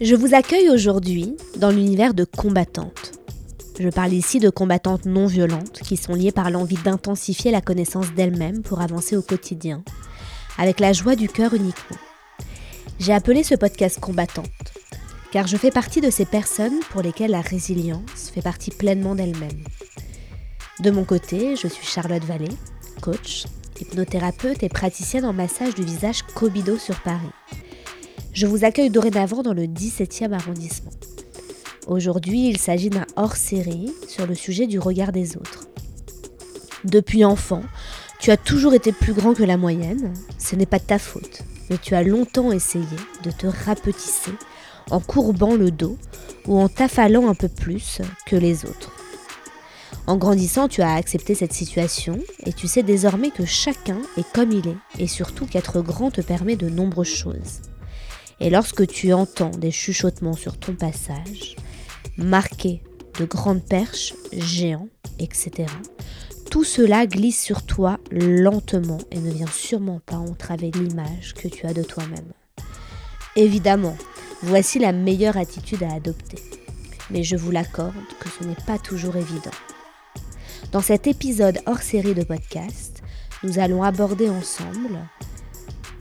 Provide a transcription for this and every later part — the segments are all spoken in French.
Je vous accueille aujourd'hui dans l'univers de combattantes. Je parle ici de combattantes non violentes qui sont liées par l'envie d'intensifier la connaissance d'elles-mêmes pour avancer au quotidien, avec la joie du cœur uniquement. J'ai appelé ce podcast Combattante, car je fais partie de ces personnes pour lesquelles la résilience fait partie pleinement d'elle-même. De mon côté, je suis Charlotte Vallée, coach, hypnothérapeute et praticienne en massage du visage Cobido sur Paris. Je vous accueille dorénavant dans le 17e arrondissement. Aujourd'hui, il s'agit d'un hors-série sur le sujet du regard des autres. Depuis enfant, tu as toujours été plus grand que la moyenne, ce n'est pas de ta faute, mais tu as longtemps essayé de te rapetisser en courbant le dos ou en t'affalant un peu plus que les autres. En grandissant, tu as accepté cette situation et tu sais désormais que chacun est comme il est et surtout qu'être grand te permet de nombreuses choses. Et lorsque tu entends des chuchotements sur ton passage, marqués de grandes perches, géants, etc., tout cela glisse sur toi lentement et ne vient sûrement pas entraver l'image que tu as de toi-même. Évidemment, voici la meilleure attitude à adopter. Mais je vous l'accorde que ce n'est pas toujours évident. Dans cet épisode hors série de podcast, nous allons aborder ensemble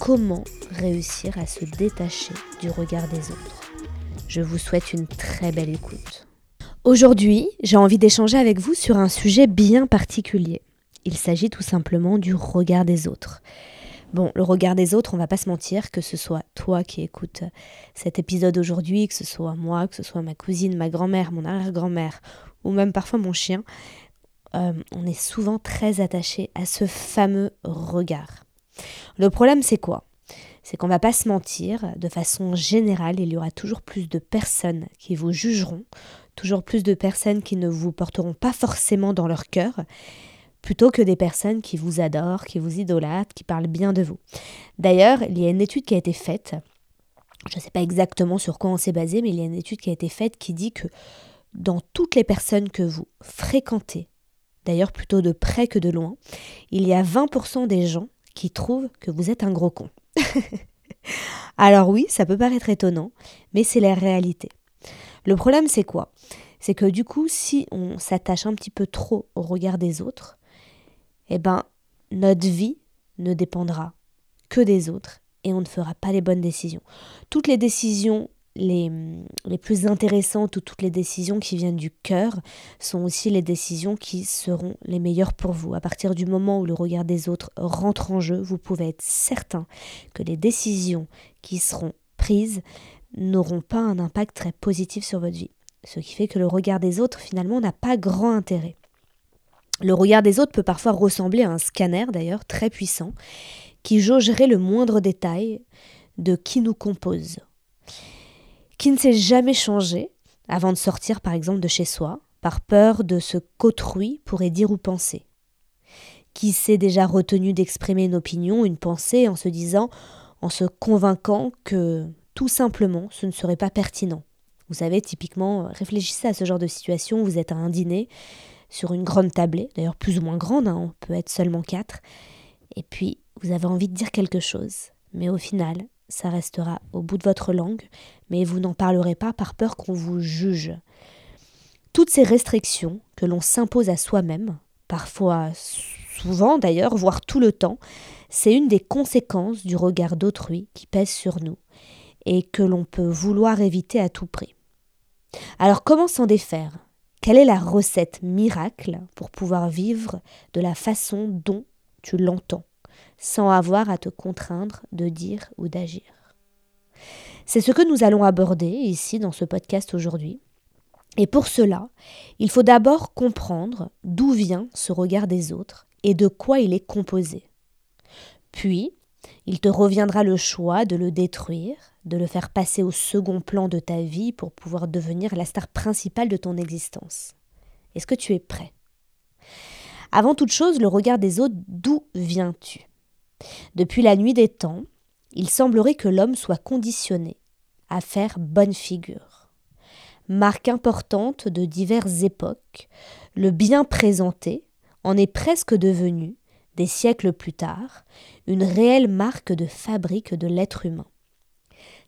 comment réussir à se détacher du regard des autres. Je vous souhaite une très belle écoute. Aujourd'hui, j'ai envie d'échanger avec vous sur un sujet bien particulier. Il s'agit tout simplement du regard des autres. Bon, le regard des autres, on va pas se mentir, que ce soit toi qui écoutes cet épisode aujourd'hui, que ce soit moi, que ce soit ma cousine, ma grand-mère, mon arrière-grand-mère, ou même parfois mon chien, euh, on est souvent très attaché à ce fameux regard. Le problème, c'est quoi? C'est qu'on va pas se mentir, de façon générale, il y aura toujours plus de personnes qui vous jugeront, toujours plus de personnes qui ne vous porteront pas forcément dans leur cœur, plutôt que des personnes qui vous adorent, qui vous idolâtrent, qui parlent bien de vous. D'ailleurs, il y a une étude qui a été faite, je ne sais pas exactement sur quoi on s'est basé, mais il y a une étude qui a été faite qui dit que dans toutes les personnes que vous fréquentez, d'ailleurs plutôt de près que de loin, il y a 20% des gens qui que vous êtes un gros con. Alors oui, ça peut paraître étonnant, mais c'est la réalité. Le problème, c'est quoi? C'est que du coup, si on s'attache un petit peu trop au regard des autres, eh ben, notre vie ne dépendra que des autres et on ne fera pas les bonnes décisions. Toutes les décisions les, plus intéressantes ou toutes les décisions qui viennent du cœur sont aussi les décisions qui seront les meilleures pour vous. À partir du moment où le regard des autres rentre en jeu, vous pouvez être certain que les décisions qui seront prises n'auront pas un impact très positif sur votre vie. Ce qui fait que le regard des autres finalement n'a pas grand intérêt. Le regard des autres peut parfois ressembler à un scanner d'ailleurs très puissant qui jaugerait le moindre détail de qui nous compose qui ne s'est jamais changé avant de sortir par exemple de chez soi, par peur de ce qu'autrui pourrait dire ou penser, qui s'est déjà retenu d'exprimer une opinion, une pensée en se disant, en se convainquant que tout simplement ce ne serait pas pertinent. Vous savez, typiquement, réfléchissez à ce genre de situation, vous êtes à un dîner sur une grande tablée, d'ailleurs plus ou moins grande, hein, on peut être seulement quatre, et puis vous avez envie de dire quelque chose, mais au final, ça restera au bout de votre langue, mais vous n'en parlerez pas par peur qu'on vous juge. Toutes ces restrictions que l'on s'impose à soi-même, parfois souvent d'ailleurs, voire tout le temps, c'est une des conséquences du regard d'autrui qui pèse sur nous et que l'on peut vouloir éviter à tout prix. Alors comment s'en défaire? Quelle est la recette miracle pour pouvoir vivre de la façon dont tu l'entends sans avoir à te contraindre de dire ou d'agir? C'est ce que nous allons aborder ici dans ce podcast aujourd'hui. Et pour cela, il faut d'abord comprendre d'où vient ce regard des autres et de quoi il est composé. Puis, il te reviendra le choix de le détruire, de le faire passer au second plan de ta vie pour pouvoir devenir la star principale de ton existence. Est-ce que tu es prêt? Avant toute chose, le regard des autres, d'où viens-tu? Depuis la nuit des temps, il semblerait que l'homme soit conditionné à faire bonne figure. Marque importante de diverses époques, le bien présenté en est presque devenu, des siècles plus tard, une réelle marque de fabrique de l'être humain.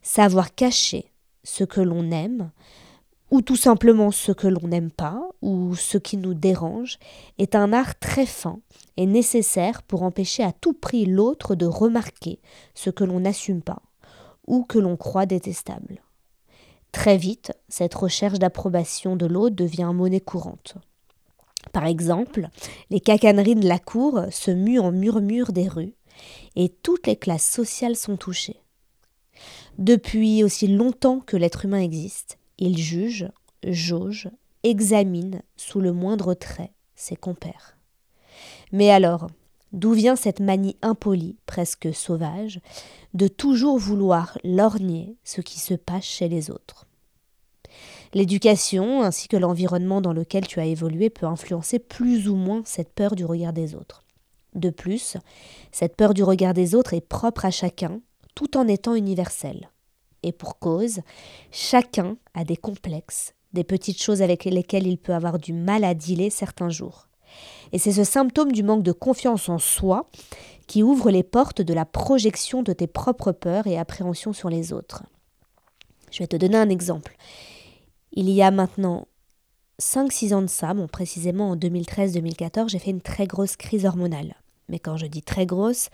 Savoir cacher ce que l'on aime, ou tout simplement ce que l'on n'aime pas, ou ce qui nous dérange, est un art très fin et nécessaire pour empêcher à tout prix l'autre de remarquer ce que l'on n'assume pas, ou que l'on croit détestable. Très vite, cette recherche d'approbation de l'autre devient monnaie courante. Par exemple, les cacaneries de la cour se muent en murmures des rues, et toutes les classes sociales sont touchées. Depuis aussi longtemps que l'être humain existe, il juge, jauge, examine sous le moindre trait ses compères. Mais alors, d'où vient cette manie impolie, presque sauvage, de toujours vouloir lorgner ce qui se passe chez les autres L'éducation ainsi que l'environnement dans lequel tu as évolué peut influencer plus ou moins cette peur du regard des autres. De plus, cette peur du regard des autres est propre à chacun, tout en étant universelle. Et pour cause, chacun a des complexes, des petites choses avec lesquelles il peut avoir du mal à dealer certains jours. Et c'est ce symptôme du manque de confiance en soi qui ouvre les portes de la projection de tes propres peurs et appréhensions sur les autres. Je vais te donner un exemple. Il y a maintenant 5-6 ans de ça, bon précisément en 2013-2014, j'ai fait une très grosse crise hormonale. Mais quand je dis très grosse,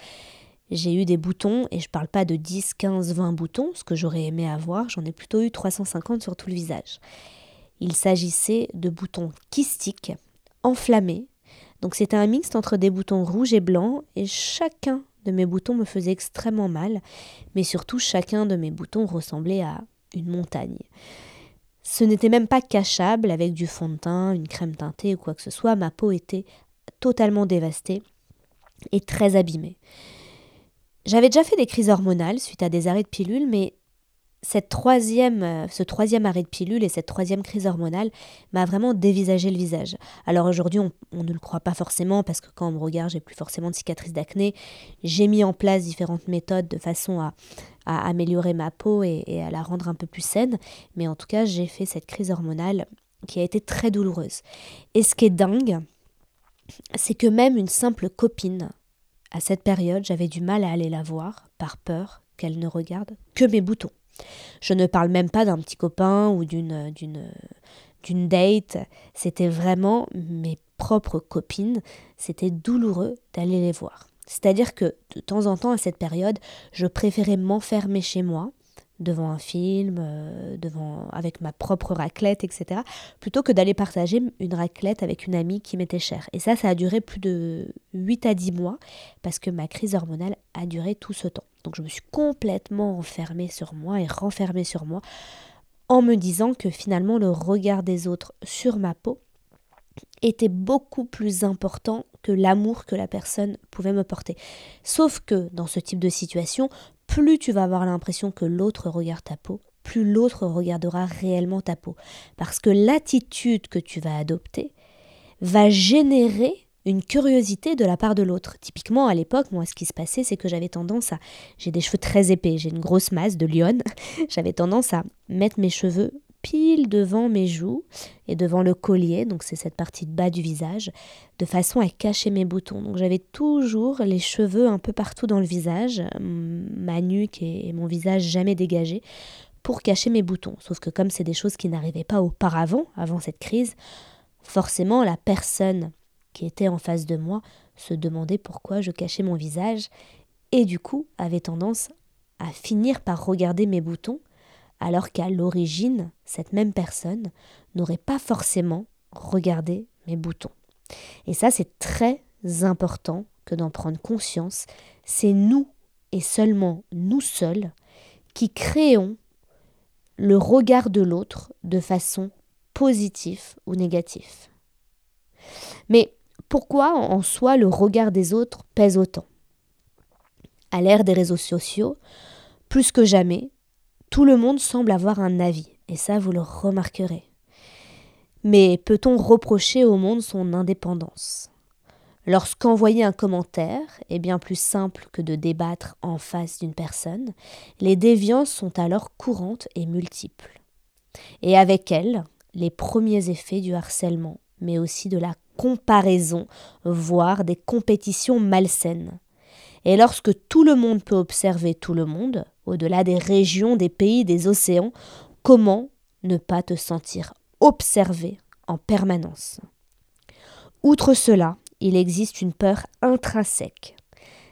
j'ai eu des boutons, et je parle pas de 10, 15, 20 boutons, ce que j'aurais aimé avoir, j'en ai plutôt eu 350 sur tout le visage. Il s'agissait de boutons kystiques, enflammés. Donc c'était un mixte entre des boutons rouges et blancs, et chacun de mes boutons me faisait extrêmement mal, mais surtout chacun de mes boutons ressemblait à une montagne. Ce n'était même pas cachable avec du fond de teint, une crème teintée ou quoi que ce soit, ma peau était totalement dévastée et très abîmée. J'avais déjà fait des crises hormonales suite à des arrêts de pilule, mais cette troisième, euh, ce troisième arrêt de pilule et cette troisième crise hormonale m'a vraiment dévisagé le visage. Alors aujourd'hui, on, ne le croit pas forcément parce que quand on me regarde, j'ai plus forcément de cicatrices d'acné. J'ai mis en place différentes méthodes de façon à, améliorer ma peau et, et, à la rendre un peu plus saine. Mais en tout cas, j'ai fait cette crise hormonale qui a été très douloureuse. Et ce qui est dingue, c'est que même une simple copine à cette période, j'avais du mal à aller la voir, par peur qu'elle ne regarde que mes boutons. Je ne parle même pas d'un petit copain ou d'une, d'une, d'une date, c'était vraiment mes propres copines, c'était douloureux d'aller les voir. C'est-à-dire que de temps en temps à cette période, je préférais m'enfermer chez moi, devant un film, euh, devant avec ma propre raclette, etc., plutôt que d'aller partager une raclette avec une amie qui m'était chère. Et ça, ça a duré plus de 8 à 10 mois, parce que ma crise hormonale a duré tout ce temps. Donc je me suis complètement enfermée sur moi et renfermée sur moi, en me disant que finalement le regard des autres sur ma peau était beaucoup plus important que l'amour que la personne pouvait me porter. Sauf que dans ce type de situation, plus tu vas avoir l'impression que l'autre regarde ta peau, plus l'autre regardera réellement ta peau. Parce que l'attitude que tu vas adopter va générer une curiosité de la part de l'autre. Typiquement, à l'époque, moi, ce qui se passait, c'est que j'avais tendance à... J'ai des cheveux très épais, j'ai une grosse masse de lionne. j'avais tendance à mettre mes cheveux pile devant mes joues et devant le collier, donc c'est cette partie de bas du visage, de façon à cacher mes boutons. Donc j'avais toujours les cheveux un peu partout dans le visage, ma nuque et mon visage jamais dégagés, pour cacher mes boutons. Sauf que comme c'est des choses qui n'arrivaient pas auparavant, avant cette crise, forcément la personne qui était en face de moi se demandait pourquoi je cachais mon visage et du coup avait tendance à finir par regarder mes boutons alors qu'à l'origine, cette même personne n'aurait pas forcément regardé mes boutons. Et ça, c'est très important que d'en prendre conscience. C'est nous et seulement nous seuls qui créons le regard de l'autre de façon positive ou négative. Mais pourquoi en soi le regard des autres pèse autant? À l'ère des réseaux sociaux, plus que jamais, tout le monde semble avoir un avis, et ça vous le remarquerez. Mais peut-on reprocher au monde son indépendance? Lorsqu'envoyer un commentaire est bien plus simple que de débattre en face d'une personne, les déviances sont alors courantes et multiples. Et avec elles, les premiers effets du harcèlement, mais aussi de la comparaison, voire des compétitions malsaines. Et lorsque tout le monde peut observer tout le monde, au-delà des régions, des pays, des océans, Comment ne pas te sentir observé en permanence? Outre cela, il existe une peur intrinsèque,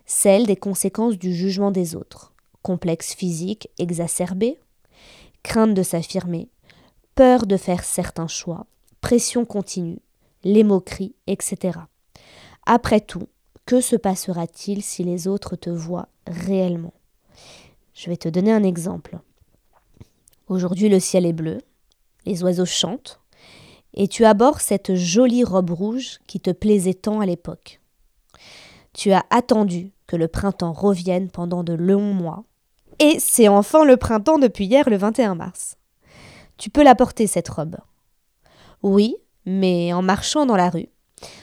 celle des conséquences du jugement des autres, complexe physique exacerbé, crainte de s'affirmer, peur de faire certains choix, pression continue, les moqueries, etc. Après tout, que se passera-t-il si les autres te voient réellement? Je vais te donner un exemple. Aujourd'hui le ciel est bleu, les oiseaux chantent, et tu abordes cette jolie robe rouge qui te plaisait tant à l'époque. Tu as attendu que le printemps revienne pendant de longs mois, et c'est enfin le printemps depuis hier le 21 mars. Tu peux la porter cette robe. Oui, mais en marchant dans la rue,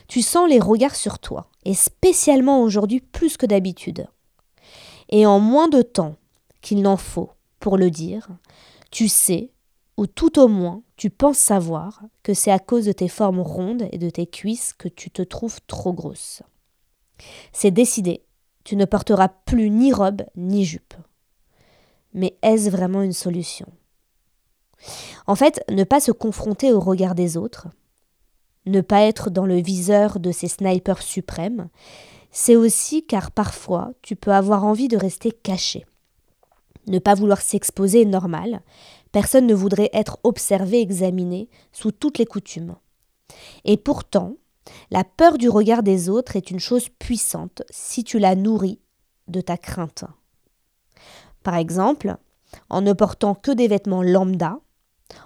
tu sens les regards sur toi, et spécialement aujourd'hui plus que d'habitude. Et en moins de temps qu'il n'en faut pour le dire, tu sais, ou tout au moins tu penses savoir, que c'est à cause de tes formes rondes et de tes cuisses que tu te trouves trop grosse. C'est décidé, tu ne porteras plus ni robe ni jupe. Mais est-ce vraiment une solution? En fait, ne pas se confronter au regard des autres, ne pas être dans le viseur de ces snipers suprêmes, c'est aussi car parfois tu peux avoir envie de rester caché. Ne pas vouloir s'exposer est normal, personne ne voudrait être observé, examiné sous toutes les coutumes. Et pourtant, la peur du regard des autres est une chose puissante si tu la nourris de ta crainte. Par exemple, en ne portant que des vêtements lambda,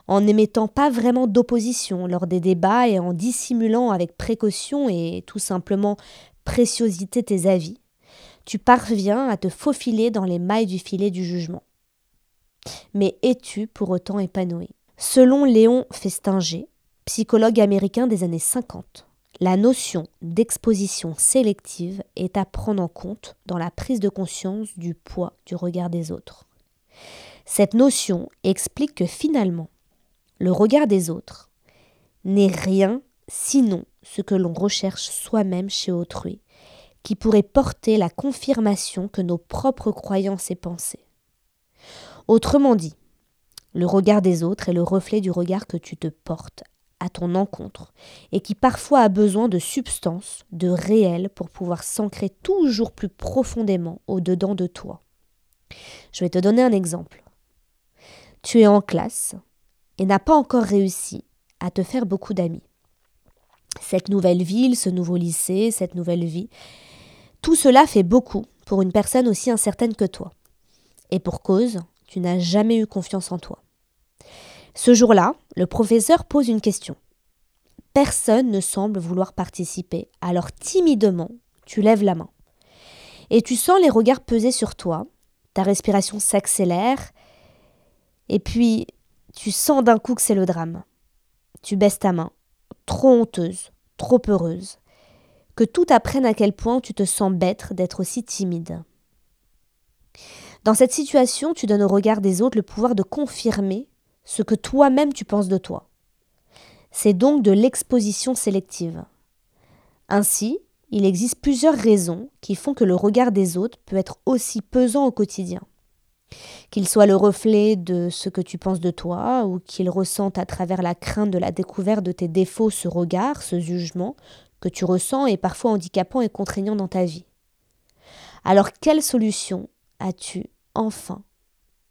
en n'émettant pas vraiment d'opposition lors des débats et en dissimulant avec précaution et tout simplement préciosité tes avis, tu parviens à te faufiler dans les mailles du filet du jugement. Mais es-tu pour autant épanoui? Selon Léon Festinger, psychologue américain des années 50, la notion d'exposition sélective est à prendre en compte dans la prise de conscience du poids du regard des autres. Cette notion explique que finalement, le regard des autres n'est rien sinon ce que l'on recherche soi-même chez autrui, qui pourrait porter la confirmation que nos propres croyances et pensées. Autrement dit, le regard des autres est le reflet du regard que tu te portes à ton encontre et qui parfois a besoin de substance, de réel pour pouvoir s'ancrer toujours plus profondément au-dedans de toi. Je vais te donner un exemple. Tu es en classe et n'as pas encore réussi à te faire beaucoup d'amis. Cette nouvelle ville, ce nouveau lycée, cette nouvelle vie, tout cela fait beaucoup pour une personne aussi incertaine que toi. Et pour cause, tu n'as jamais eu confiance en toi. Ce jour-là, le professeur pose une question. Personne ne semble vouloir participer, alors timidement, tu lèves la main. Et tu sens les regards peser sur toi, ta respiration s'accélère, et puis tu sens d'un coup que c'est le drame. Tu baisses ta main, trop honteuse, trop heureuse, que tout apprenne à quel point tu te sens bête d'être aussi timide. Dans cette situation, tu donnes au regard des autres le pouvoir de confirmer ce que toi-même tu penses de toi. C'est donc de l'exposition sélective. Ainsi, il existe plusieurs raisons qui font que le regard des autres peut être aussi pesant au quotidien. Qu'il soit le reflet de ce que tu penses de toi, ou qu'il ressente à travers la crainte de la découverte de tes défauts ce regard, ce jugement, que tu ressens est parfois handicapant et contraignant dans ta vie. Alors quelle solution as-tu enfin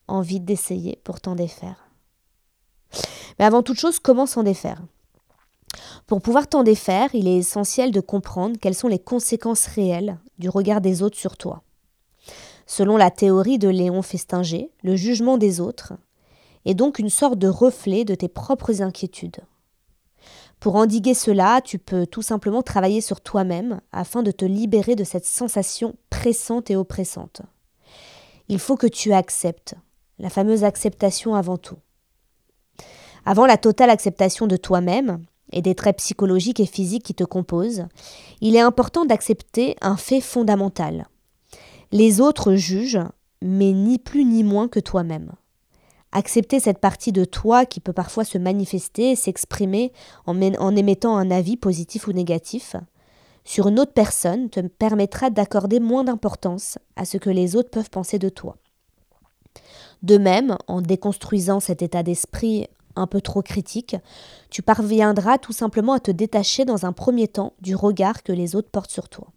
envie d'essayer pour t'en défaire? Mais avant toute chose, comment s'en défaire? Pour pouvoir t'en défaire, il est essentiel de comprendre quelles sont les conséquences réelles du regard des autres sur toi. Selon la théorie de Léon Festinger, le jugement des autres est donc une sorte de reflet de tes propres inquiétudes. Pour endiguer cela, tu peux tout simplement travailler sur toi-même afin de te libérer de cette sensation pressante et oppressante. Il faut que tu acceptes, la fameuse acceptation avant tout. Avant la totale acceptation de toi-même et des traits psychologiques et physiques qui te composent, il est important d'accepter un fait fondamental. Les autres jugent, mais ni plus ni moins que toi-même. Accepter cette partie de toi qui peut parfois se manifester s'exprimer en, en émettant un avis positif ou négatif sur une autre personne te permettra d'accorder moins d'importance à ce que les autres peuvent penser de toi. De même, en déconstruisant cet état d'esprit un peu trop critique, tu parviendras tout simplement à te détacher dans un premier temps du regard que les autres portent sur toi.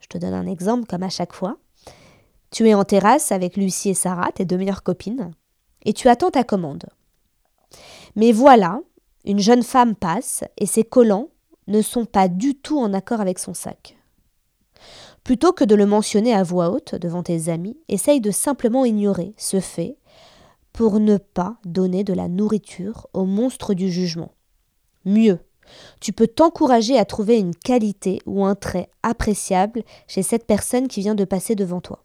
Je te donne un exemple comme à chaque fois. Tu es en terrasse avec Lucie et Sarah, tes deux meilleures copines, et tu attends ta commande. Mais voilà, une jeune femme passe et ses collants ne sont pas du tout en accord avec son sac. Plutôt que de le mentionner à voix haute devant tes amis, essaye de simplement ignorer ce fait pour ne pas donner de la nourriture au monstre du jugement. Mieux, tu peux t'encourager à trouver une qualité ou un trait appréciable chez cette personne qui vient de passer devant toi.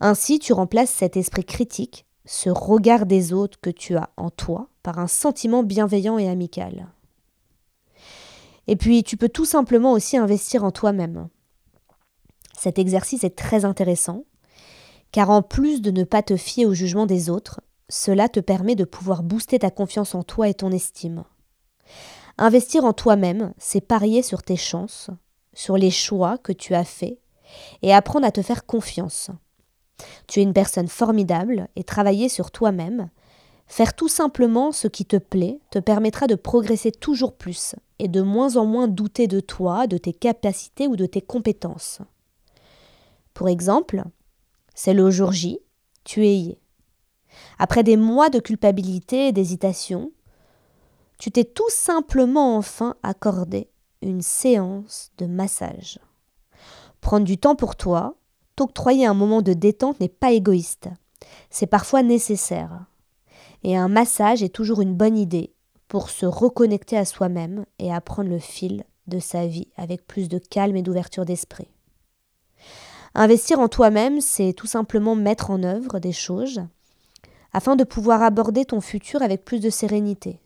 Ainsi, tu remplaces cet esprit critique, ce regard des autres que tu as en toi, par un sentiment bienveillant et amical. Et puis, tu peux tout simplement aussi investir en toi-même. Cet exercice est très intéressant, car en plus de ne pas te fier au jugement des autres, cela te permet de pouvoir booster ta confiance en toi et ton estime. Investir en toi-même, c'est parier sur tes chances, sur les choix que tu as faits, et apprendre à te faire confiance. Tu es une personne formidable et travailler sur toi-même, faire tout simplement ce qui te plaît, te permettra de progresser toujours plus et de moins en moins douter de toi, de tes capacités ou de tes compétences. Pour exemple, c'est le jour J, tu es. Après des mois de culpabilité et d'hésitation, tu t'es tout simplement enfin accordé une séance de massage. Prendre du temps pour toi, t'octroyer un moment de détente n'est pas égoïste. C'est parfois nécessaire. Et un massage est toujours une bonne idée pour se reconnecter à soi-même et apprendre le fil de sa vie avec plus de calme et d'ouverture d'esprit. Investir en toi-même, c'est tout simplement mettre en œuvre des choses afin de pouvoir aborder ton futur avec plus de sérénité.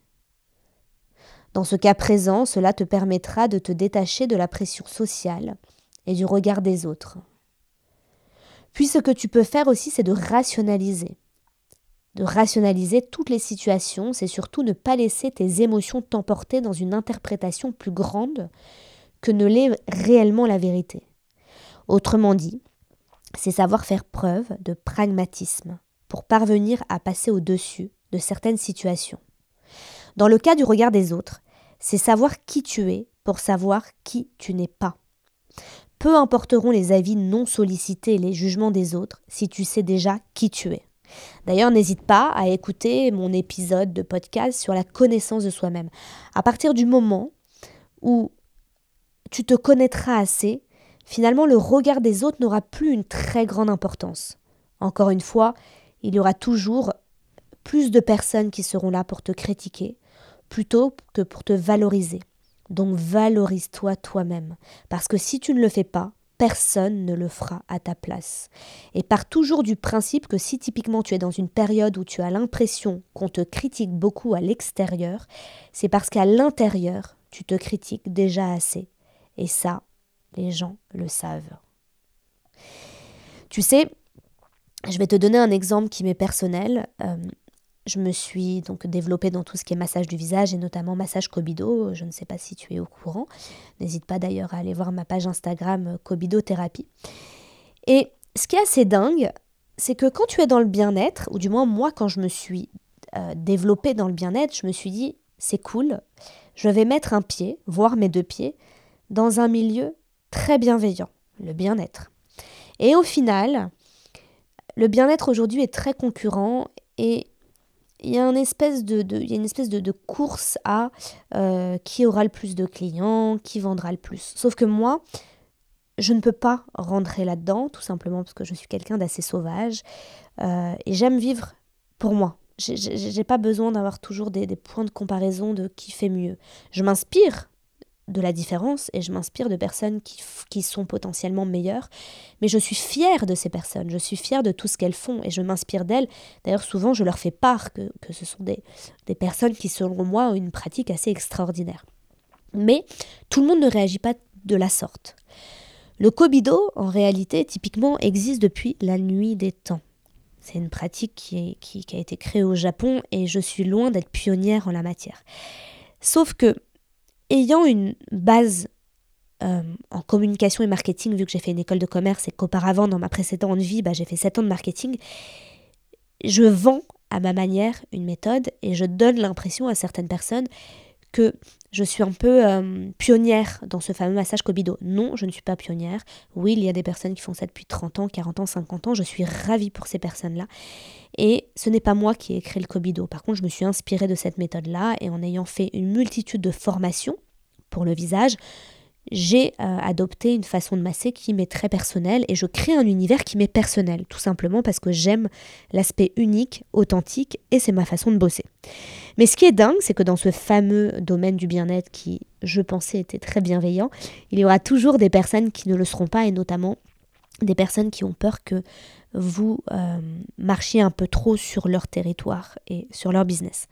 Dans ce cas présent, cela te permettra de te détacher de la pression sociale et du regard des autres. Puis ce que tu peux faire aussi, c'est de rationaliser. De rationaliser toutes les situations, c'est surtout ne pas laisser tes émotions t'emporter dans une interprétation plus grande que ne l'est réellement la vérité. Autrement dit, c'est savoir faire preuve de pragmatisme pour parvenir à passer au-dessus de certaines situations. Dans le cas du regard des autres, c'est savoir qui tu es pour savoir qui tu n'es pas. Peu importeront les avis non sollicités et les jugements des autres si tu sais déjà qui tu es. D'ailleurs, n'hésite pas à écouter mon épisode de podcast sur la connaissance de soi-même. À partir du moment où tu te connaîtras assez, finalement le regard des autres n'aura plus une très grande importance. Encore une fois, il y aura toujours plus de personnes qui seront là pour te critiquer, plutôt que pour te valoriser. Donc valorise-toi toi-même, parce que si tu ne le fais pas, personne ne le fera à ta place. Et pars toujours du principe que si typiquement tu es dans une période où tu as l'impression qu'on te critique beaucoup à l'extérieur, c'est parce qu'à l'intérieur, tu te critiques déjà assez. Et ça, les gens le savent. Tu sais, je vais te donner un exemple qui m'est personnel. Euh, je me suis donc développée dans tout ce qui est massage du visage et notamment massage Kobido. Je ne sais pas si tu es au courant. N'hésite pas d'ailleurs à aller voir ma page Instagram euh, Kobido Thérapie. Et ce qui est assez dingue, c'est que quand tu es dans le bien-être, ou du moins moi quand je me suis euh, développée dans le bien-être, je me suis dit c'est cool, je vais mettre un pied, voire mes deux pieds, dans un milieu très bienveillant, le bien-être. Et au final, le bien-être aujourd'hui est très concurrent et il y a une espèce de, il y a une espèce de, course à euh, qui aura le plus de clients, qui vendra le plus. Sauf que moi, je ne peux pas rentrer là-dedans, tout simplement parce que je suis quelqu'un d'assez sauvage euh, et j'aime vivre pour moi. J'ai pas besoin d'avoir toujours des, des, points de comparaison de qui fait mieux. Je m'inspire de la différence et je m'inspire de personnes qui, qui, sont potentiellement meilleures. Mais je suis fière de ces personnes, je suis fière de tout ce qu'elles font et je m'inspire d'elles. D'ailleurs, souvent, je leur fais part que, que ce sont des, des personnes qui, selon moi, ont une pratique assez extraordinaire. Mais tout le monde ne réagit pas de la sorte. Le Kobido, en réalité, typiquement, existe depuis la nuit des temps. C'est une pratique qui, qui, qui a été créée au Japon et je suis loin d'être pionnière en la matière. Sauf que ayant une base euh, en communication et marketing, vu que j'ai fait une école de commerce et qu'auparavant, dans ma précédente vie, bah, j'ai fait 7 ans de marketing, je vends à ma manière une méthode et je donne l'impression à certaines personnes que je suis un peu euh, pionnière dans ce fameux massage Kobido. Non, je ne suis pas pionnière. Oui, il y a des personnes qui font ça depuis 30 ans, 40 ans, 50 ans. Je suis ravie pour ces personnes-là. Et ce n'est pas moi qui ai créé le Kobido. Par contre, je me suis inspirée de cette méthode-là et en ayant fait une multitude de formations pour le visage, j'ai euh, adopté une façon de masser qui m'est très personnelle et je crée un univers qui m'est personnel, tout simplement parce que j'aime l'aspect unique, authentique et c'est ma façon de bosser. Mais ce qui est dingue, c'est que dans ce fameux domaine du bien-être qui, je pensais, était très bienveillant, il y aura toujours des personnes qui ne le seront pas et notamment des personnes qui ont peur que vous euh, marchiez un peu trop sur leur territoire et sur leur business.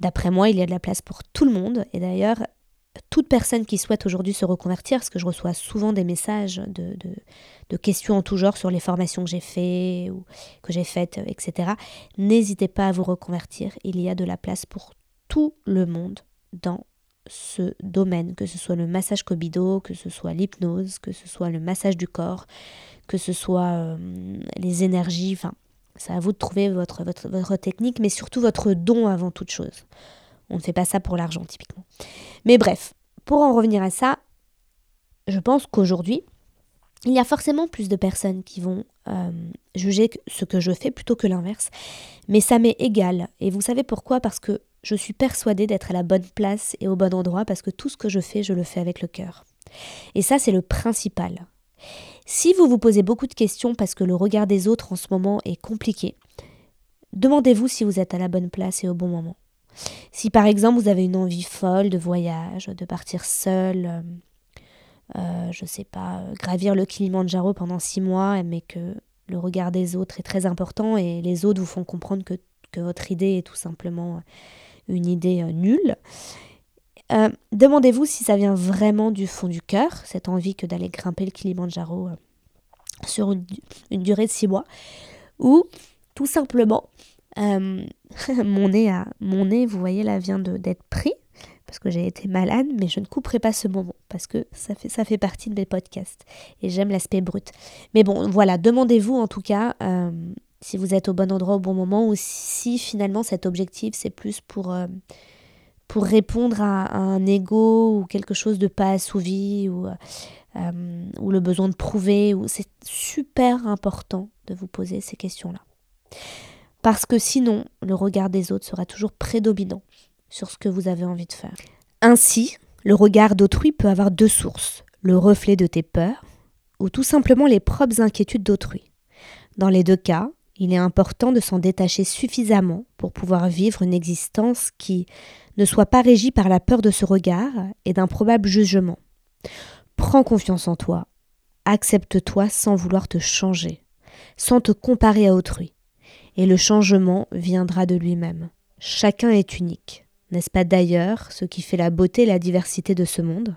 D'après moi, il y a de la place pour tout le monde. Et d'ailleurs, toute personne qui souhaite aujourd'hui se reconvertir, parce que je reçois souvent des messages de, questions en tout genre sur les formations que j'ai faites ou que j'ai faites, etc. N'hésitez pas à vous reconvertir. Il y a de la place pour tout le monde dans ce domaine, que ce soit le massage Kobido, que ce soit l'hypnose, que ce soit le massage du corps, que ce soit euh, les énergies, enfin, c'est à vous de trouver votre technique, mais surtout votre don avant toute chose. On ne fait pas ça pour l'argent typiquement. Mais bref, pour en revenir à ça, je pense qu'aujourd'hui, il y a forcément plus de personnes qui vont euh, juger ce que je fais plutôt que l'inverse. Mais ça m'est égal. Et vous savez pourquoi? Parce que je suis persuadée d'être à la bonne place et au bon endroit parce que tout ce que je fais, je le fais avec le cœur. Et ça, c'est le principal. Si vous vous posez beaucoup de questions parce que le regard des autres en ce moment est compliqué, demandez-vous si vous êtes à la bonne place et au bon moment. Si par exemple vous avez une envie folle de voyage, de partir seul, euh, euh, je sais pas, gravir le Kilimanjaro pendant six mois, mais que le regard des autres est très important et les autres vous font comprendre que, votre idée est tout simplement une idée euh, nulle. Demandez-vous si ça vient vraiment du fond du cœur, cette envie que d'aller grimper le Kilimanjaro sur une, durée de six mois, ou tout simplement euh, mon, nez mon nez, vous voyez là, vient d'être pris parce que j'ai été malade, mais je ne couperai pas ce moment parce que ça fait, ça fait partie de mes podcasts et j'aime l'aspect brut. Mais bon, voilà, demandez-vous en tout cas euh, si vous êtes au bon endroit au bon moment ou si finalement cet objectif c'est plus pour, euh, pour répondre à, un ego ou quelque chose de pas assouvi ou, ou le besoin de prouver. Ou c'est super important de vous poser ces questions-là parce que sinon le regard des autres sera toujours prédominant sur ce que vous avez envie de faire. Ainsi, le regard d'autrui peut avoir deux sources, le reflet de tes peurs ou tout simplement les propres inquiétudes d'autrui. Dans les deux cas, il est important de s'en détacher suffisamment pour pouvoir vivre une existence qui ne soit pas régie par la peur de ce regard et d'un probable jugement. Prends confiance en toi, accepte-toi sans vouloir te changer, sans te comparer à autrui et le changement viendra de lui-même. Chacun est unique. N'est-ce pas d'ailleurs ce qui fait la beauté et la diversité de ce monde?